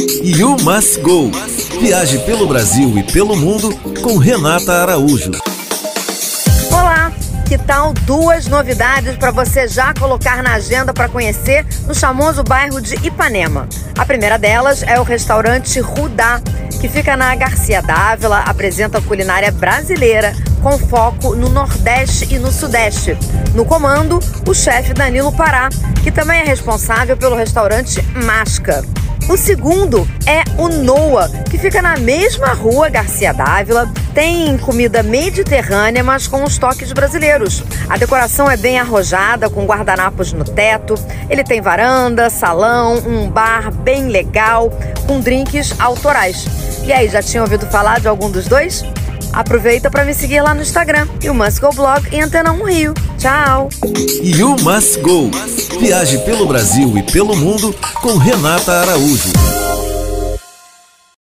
You Must Go. Viaje pelo Brasil e pelo mundo com Renata Araújo. Olá, que tal duas novidades para você já colocar na agenda para conhecer no famoso bairro de Ipanema? A primeira delas é o restaurante Rudá, que fica na Garcia Dávila, apresenta culinária brasileira com foco no Nordeste e no Sudeste. No comando, o chefe Danilo Pará, que também é responsável pelo restaurante Masca. O segundo é o Noa, que fica na mesma rua Garcia Dávila. Tem comida mediterrânea, mas com os toques brasileiros. A decoração é bem arrojada, com guardanapos no teto. Ele tem varanda, salão, um bar bem legal, com drinks autorais. E aí, já tinha ouvido falar de algum dos dois? Aproveita para me seguir lá no Instagram e o Must Go Blog em Antena 1 Rio. Tchau! You Must Go. Viaje pelo Brasil e pelo mundo com Renata Araújo.